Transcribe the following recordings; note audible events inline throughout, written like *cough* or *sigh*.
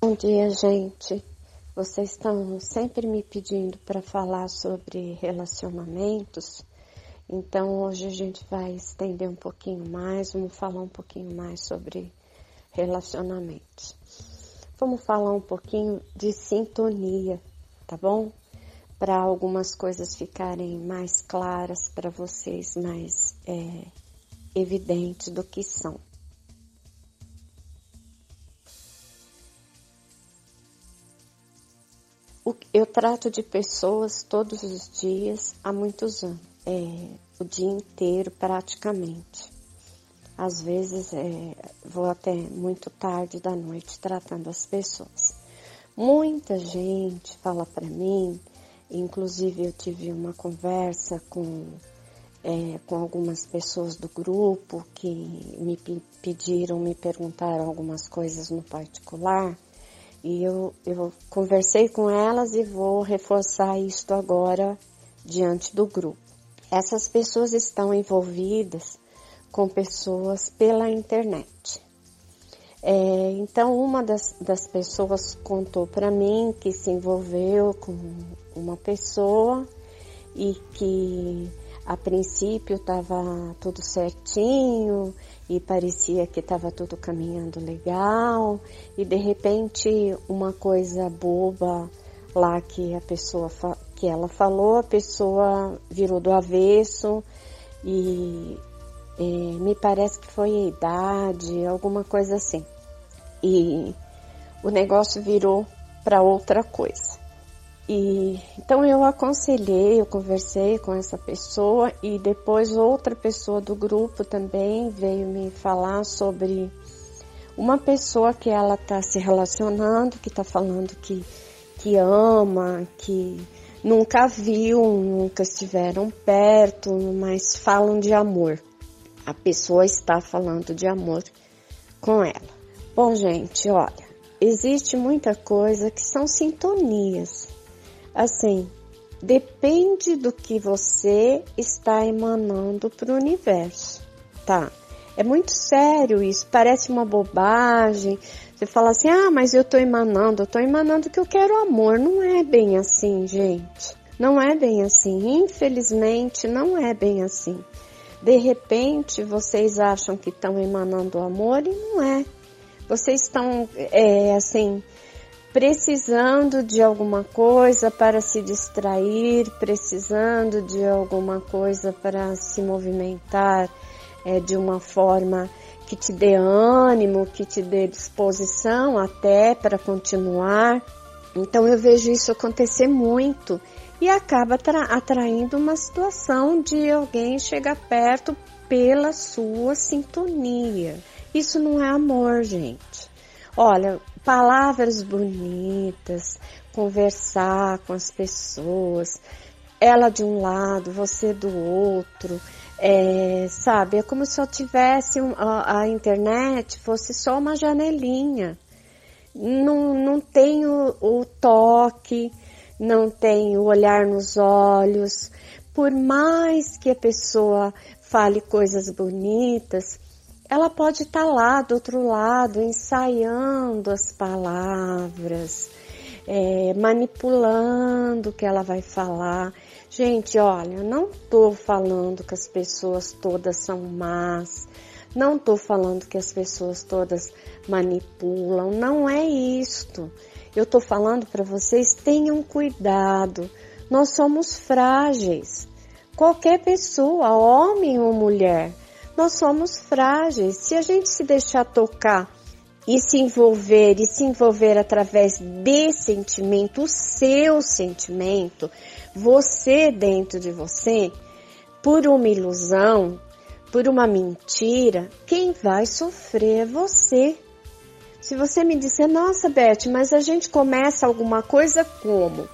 Bom dia, gente. Vocês estão sempre me pedindo para falar sobre relacionamentos, então hoje a gente vai estender um pouquinho mais, vamos falar um pouquinho mais sobre relacionamentos. Vamos falar um pouquinho de sintonia, tá bom? Para algumas coisas ficarem mais claras para vocês, mais é, evidentes do que são. Eu trato de pessoas todos os dias há muitos anos, é, o dia inteiro praticamente. Às vezes é, vou até muito tarde da noite tratando as pessoas. Muita gente fala para mim, inclusive eu tive uma conversa com, é, com algumas pessoas do grupo que me pediram, me perguntaram algumas coisas no particular e eu, eu conversei com elas e vou reforçar isto agora diante do grupo. Essas pessoas estão envolvidas com pessoas pela internet. É, então, uma das, das pessoas contou para mim que se envolveu com uma pessoa e que a princípio estava tudo certinho e parecia que estava tudo caminhando legal. E de repente uma coisa boba lá que a pessoa que ela falou a pessoa virou do avesso. E é, me parece que foi a idade alguma coisa assim. E o negócio virou para outra coisa e então eu aconselhei, eu conversei com essa pessoa e depois outra pessoa do grupo também veio me falar sobre uma pessoa que ela está se relacionando, que está falando que, que ama, que nunca viu, nunca estiveram perto, mas falam de amor. A pessoa está falando de amor com ela. Bom, gente, olha, existe muita coisa que são sintonias Assim, depende do que você está emanando para o universo, tá? É muito sério isso, parece uma bobagem. Você fala assim, ah, mas eu estou emanando, eu estou emanando que eu quero amor. Não é bem assim, gente. Não é bem assim. Infelizmente, não é bem assim. De repente, vocês acham que estão emanando amor e não é. Vocês estão, é, assim, precisando de alguma coisa para se distrair, precisando de alguma coisa para se movimentar é, de uma forma que te dê ânimo, que te dê disposição até para continuar. Então eu vejo isso acontecer muito e acaba atraindo uma situação de alguém chegar perto pela sua sintonia. Isso não é amor, gente. Olha, palavras bonitas, conversar com as pessoas, ela de um lado, você do outro, é, sabe? É como se eu tivesse um, a, a, internet fosse só uma janelinha. Não, não tem o, toque, não tem o olhar nos olhos. Por mais que a pessoa fale coisas bonitas, ela pode estar tá lá do outro lado, ensaiando as palavras, é, manipulando o que ela vai falar. Gente, olha, não estou falando que as pessoas todas são más, não estou falando que as pessoas todas manipulam, não é isto. Eu estou falando para vocês, tenham cuidado, nós somos frágeis. Qualquer pessoa, homem ou mulher, nós somos frágeis. Se a gente se deixar tocar e se envolver e se envolver através de sentimento, o seu sentimento, você dentro de você, por uma ilusão, por uma mentira, quem vai sofrer é você. Se você me disser, nossa, Beth, mas a gente começa alguma coisa como?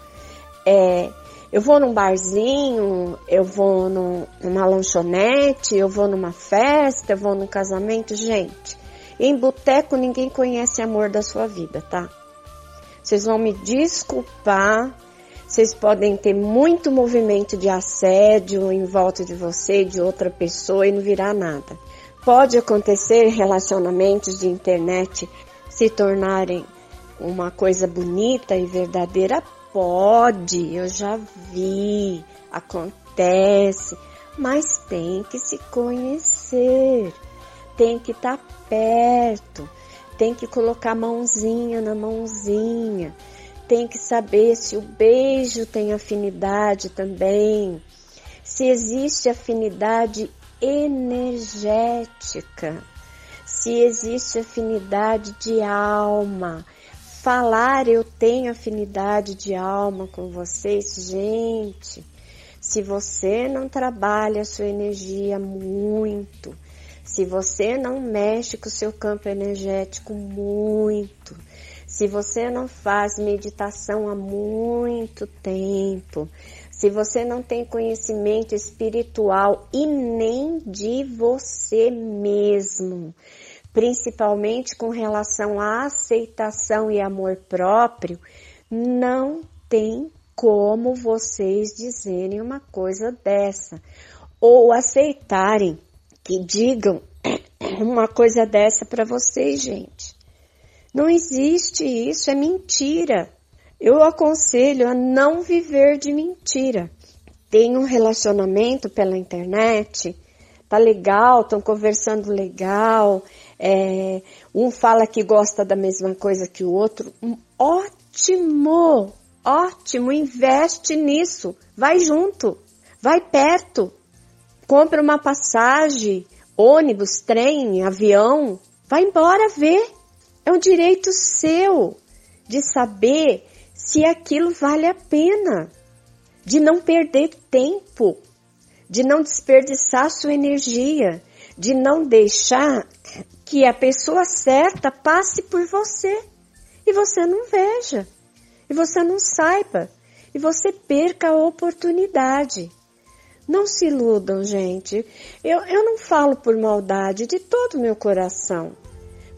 É, eu vou num barzinho, eu vou num, numa lanchonete, eu vou numa festa, eu vou num casamento. Gente, em boteco ninguém conhece amor da sua vida, tá? Vocês vão me desculpar, vocês podem ter muito movimento de assédio em volta de você, de outra pessoa e não virar nada. Pode acontecer relacionamentos de internet se tornarem uma coisa bonita e verdadeira? Pode, eu já vi, acontece, mas tem que se conhecer, tem que estar tá perto, tem que colocar mãozinha na mãozinha, tem que saber se o beijo tem afinidade também, se existe afinidade energética, se existe afinidade de alma. Falar eu tenho afinidade de alma com vocês, gente. Se você não trabalha a sua energia muito, se você não mexe com o seu campo energético muito, se você não faz meditação há muito tempo, se você não tem conhecimento espiritual e nem de você mesmo, principalmente com relação à aceitação e amor próprio, não tem como vocês dizerem uma coisa dessa ou aceitarem que digam *clears throat* uma coisa dessa para vocês, gente. Não existe isso, é mentira. Eu aconselho a não viver de mentira. Tem um relacionamento pela internet, tá legal, estão conversando legal, é, um fala que gosta da mesma coisa que o outro. Ótimo, ótimo, investe nisso, vai junto, vai perto, compra uma passagem, ônibus, trem, avião, vai embora ver. É um direito seu de saber se aquilo vale a pena, de não perder tempo, de não desperdiçar sua energia, de não deixar que a pessoa certa passe por você e você não veja, e você não saiba, e você perca a oportunidade. Não se iludam, gente. Eu, eu não falo por maldade de todo o meu coração.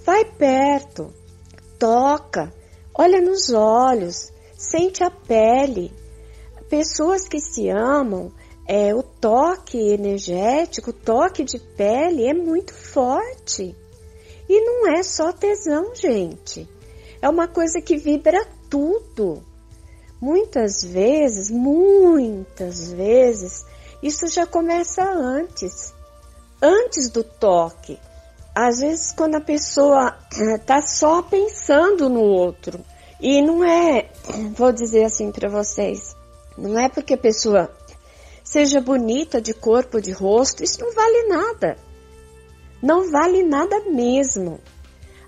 Vai perto, toca, olha nos olhos, sente a pele. Pessoas que se amam, é, o toque energético, o toque de pele é muito forte. E não é só tesão, gente. É uma coisa que vibra tudo. Muitas vezes, muitas vezes, isso já começa antes, antes do toque. Às vezes, quando a pessoa está *clears throat* só pensando no outro, e não é, *clears throat* vou dizer assim para vocês, não é porque a pessoa seja bonita de corpo, de rosto, isso não vale nada. Não vale nada mesmo.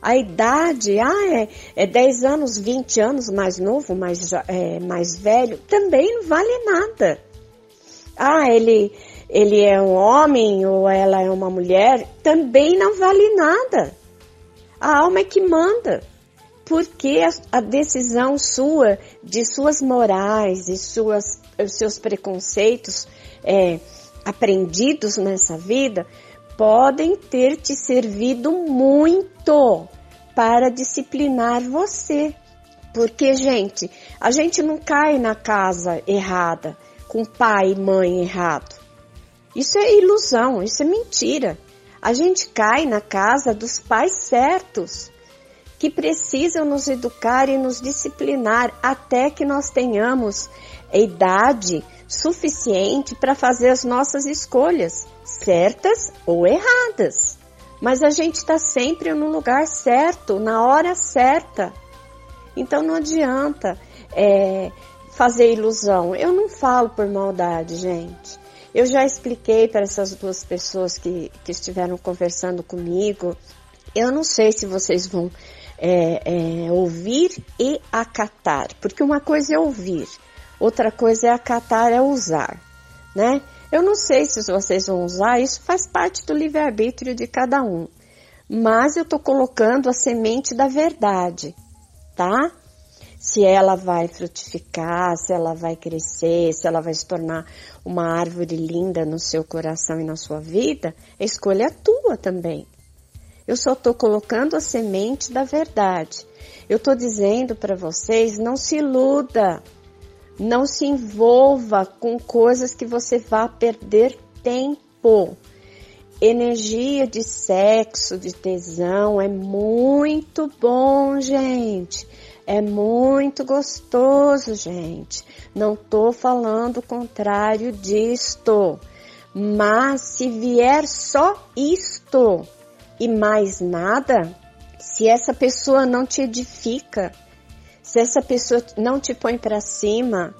A idade, ah, é, é 10 anos, 20 anos mais novo, mais, é, mais velho, também não vale nada. Ah, ele, ele é um homem ou ela é uma mulher, também não vale nada. A alma é que manda porque a, decisão sua, de suas morais e suas, seus preconceitos é, aprendidos nessa vida, podem ter te servido muito para disciplinar você. Porque, gente, a gente não cai na casa errada, com pai e mãe errado. Isso é ilusão, isso é mentira. A gente cai na casa dos pais certos que precisam nos educar e nos disciplinar até que nós tenhamos idade suficiente para fazer as nossas escolhas, certas ou erradas. Mas a gente está sempre no lugar certo, na hora certa. Então não adianta é, fazer ilusão. Eu não falo por maldade, gente. Eu já expliquei para essas duas pessoas que, que estiveram conversando comigo. Eu não sei se vocês vão é, é, ouvir e acatar, porque uma coisa é ouvir, outra coisa é acatar, é usar, né? Eu não sei se vocês vão usar, isso faz parte do livre-arbítrio de cada um, mas eu estou colocando a semente da verdade, tá? Se ela vai frutificar, se ela vai crescer, se ela vai se tornar uma árvore linda no seu coração e na sua vida, é escolha tua também. Eu só estou colocando a semente da verdade. Eu estou dizendo para vocês, não se iluda. Não se envolva com coisas que você vá perder tempo. Energia de sexo, de tesão é muito bom, gente. É muito gostoso, gente. Não tô falando o contrário disto. Mas se vier só isto e mais nada, se essa pessoa não te edifica, se essa pessoa não te põe para cima,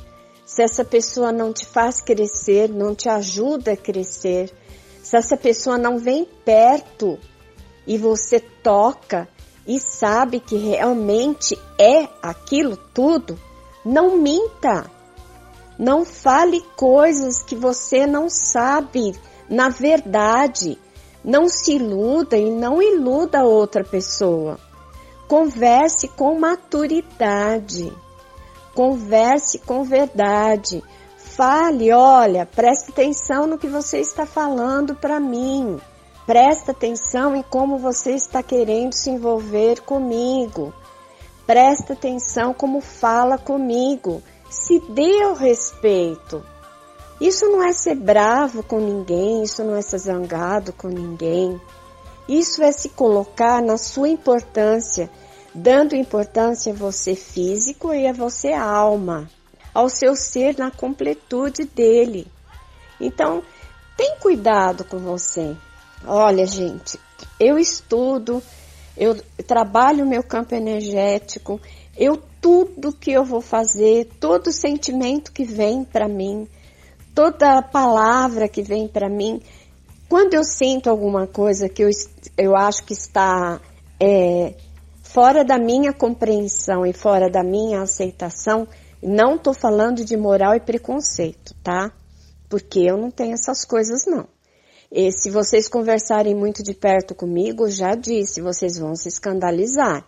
se essa pessoa não te faz crescer, não te ajuda a crescer, se essa pessoa não vem perto e você toca e sabe que realmente é aquilo tudo, não minta. Não fale coisas que você não sabe. Na verdade, não se iluda e não iluda outra pessoa. Converse com maturidade. Converse com verdade. Fale, olha, preste atenção no que você está falando para mim. Presta atenção em como você está querendo se envolver comigo. Presta atenção como fala comigo se dê o respeito. Isso não é ser bravo com ninguém, isso não é ser zangado com ninguém. Isso é se colocar na sua importância, dando importância a você físico e a você alma, ao seu ser na completude dele. Então, tem cuidado com você. Olha, gente, eu estudo, eu trabalho meu campo energético, eu tudo que eu vou fazer, todo sentimento que vem para mim, toda palavra que vem para mim, quando eu sinto alguma coisa que eu, eu acho que está é, fora da minha compreensão e fora da minha aceitação, não estou falando de moral e preconceito, tá? Porque eu não tenho essas coisas, não. E se vocês conversarem muito de perto comigo, já disse, vocês vão se escandalizar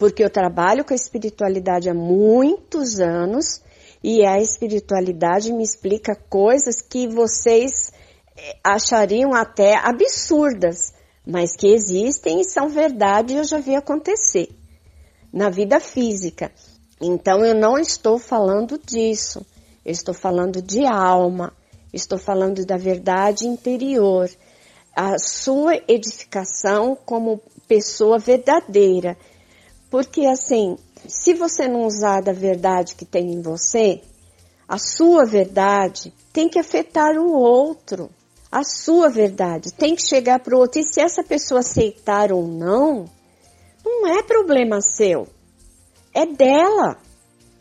porque eu trabalho com a espiritualidade há muitos anos e a espiritualidade me explica coisas que vocês eh, achariam até absurdas, mas que existem e são verdade e eu já vi acontecer na vida física. Então eu não estou falando disso, eu estou falando de alma, estou falando da verdade interior, a sua edificação como pessoa verdadeira. Porque assim, se você não usar da verdade que tem em você, a sua verdade tem que afetar o outro. A sua verdade tem que chegar para o outro. E se essa pessoa aceitar ou não, não é problema seu. É dela.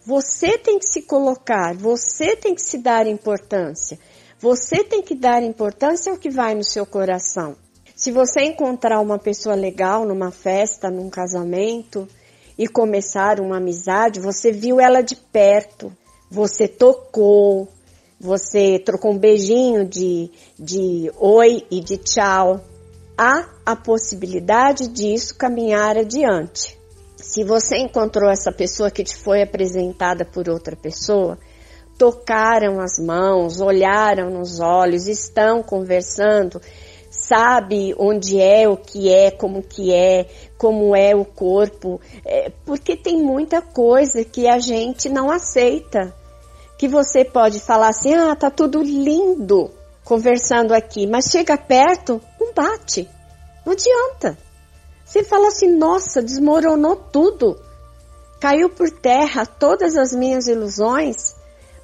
Você tem que se colocar, você tem que se dar importância. Você tem que dar importância ao que vai no seu coração. Se você encontrar uma pessoa legal numa festa, num casamento, e começaram uma amizade, você viu ela de perto, você tocou, você trocou um beijinho de, de oi e de tchau. Há a possibilidade disso caminhar adiante. Se você encontrou essa pessoa que te foi apresentada por outra pessoa, tocaram as mãos, olharam nos olhos, estão conversando, sabe onde é, o que é, como que é, como é o corpo, é, porque tem muita coisa que a gente não aceita. Que você pode falar assim, ah, tá tudo lindo conversando aqui, mas chega perto, não bate, não adianta. Você fala assim, nossa, desmoronou tudo, caiu por terra todas as minhas ilusões,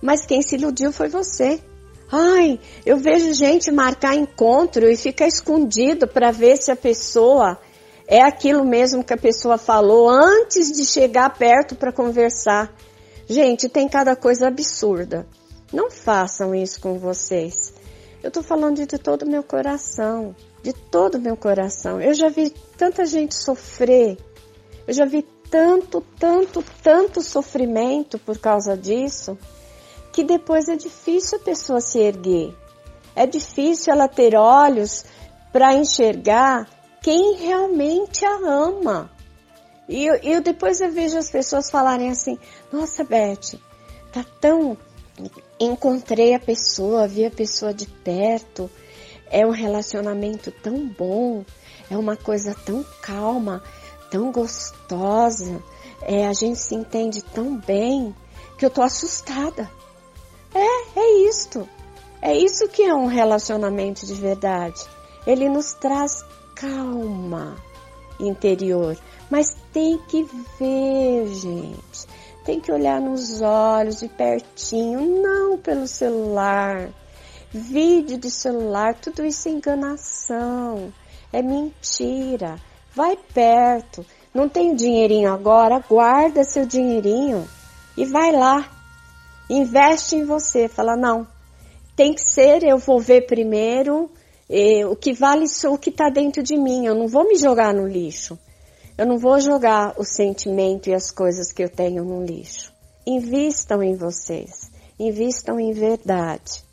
mas quem se iludiu foi você. Ai, eu vejo gente marcar encontro e fica escondido para ver se a pessoa é aquilo mesmo que a pessoa falou antes de chegar perto para conversar. Gente, tem cada coisa absurda. Não façam isso com vocês. Eu tô falando de todo o meu coração, de todo o meu coração. Eu já vi tanta gente sofrer. Eu já vi tanto, tanto, tanto sofrimento por causa disso que depois é difícil a pessoa se erguer. É difícil ela ter olhos para enxergar quem realmente a ama. E eu, eu, depois eu vejo as pessoas falarem assim: Nossa, Beth, tá tão. Encontrei a pessoa, vi a pessoa de perto, é um relacionamento tão bom, é uma coisa tão calma, tão gostosa, é, a gente se entende tão bem que eu tô assustada. É, é isto. É isso que é um relacionamento de verdade. Ele nos traz calma interior, Mas tem que ver, gente. Tem que olhar nos olhos de pertinho, não pelo celular. Vídeo de celular, tudo isso é enganação, é mentira. Vai perto. Não tem dinheirinho agora? Guarda seu dinheirinho e vai lá. Investe em você. Fala, não, tem que ser, eu vou ver primeiro. o que vale o que está dentro de mim. Eu não vou me jogar no lixo. Eu não vou jogar o sentimento e as coisas que eu tenho no lixo. Invistam em vocês. Invistam em verdade.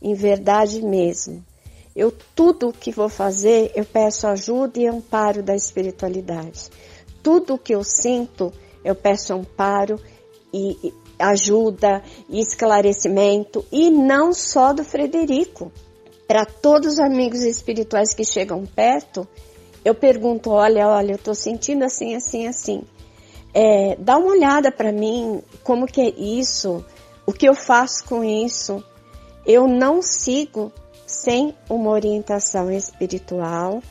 Em verdade mesmo. Eu tudo que vou fazer, eu peço ajuda e amparo da espiritualidade. Tudo que eu sinto, eu peço amparo e ajuda e esclarecimento e não só do Frederico. Para todos os amigos espirituais que chegam perto, eu pergunto, olha, olha, eu estou sentindo assim, assim, assim. É, dá uma olhada para mim, como que é isso, o que eu faço com isso. Eu não sigo sem uma orientação espiritual,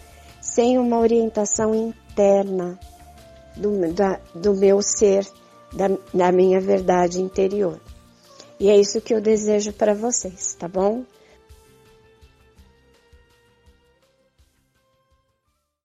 sem uma orientação interna do, da, do meu ser, da, da minha verdade interior. E é isso que eu desejo para vocês, tá bom?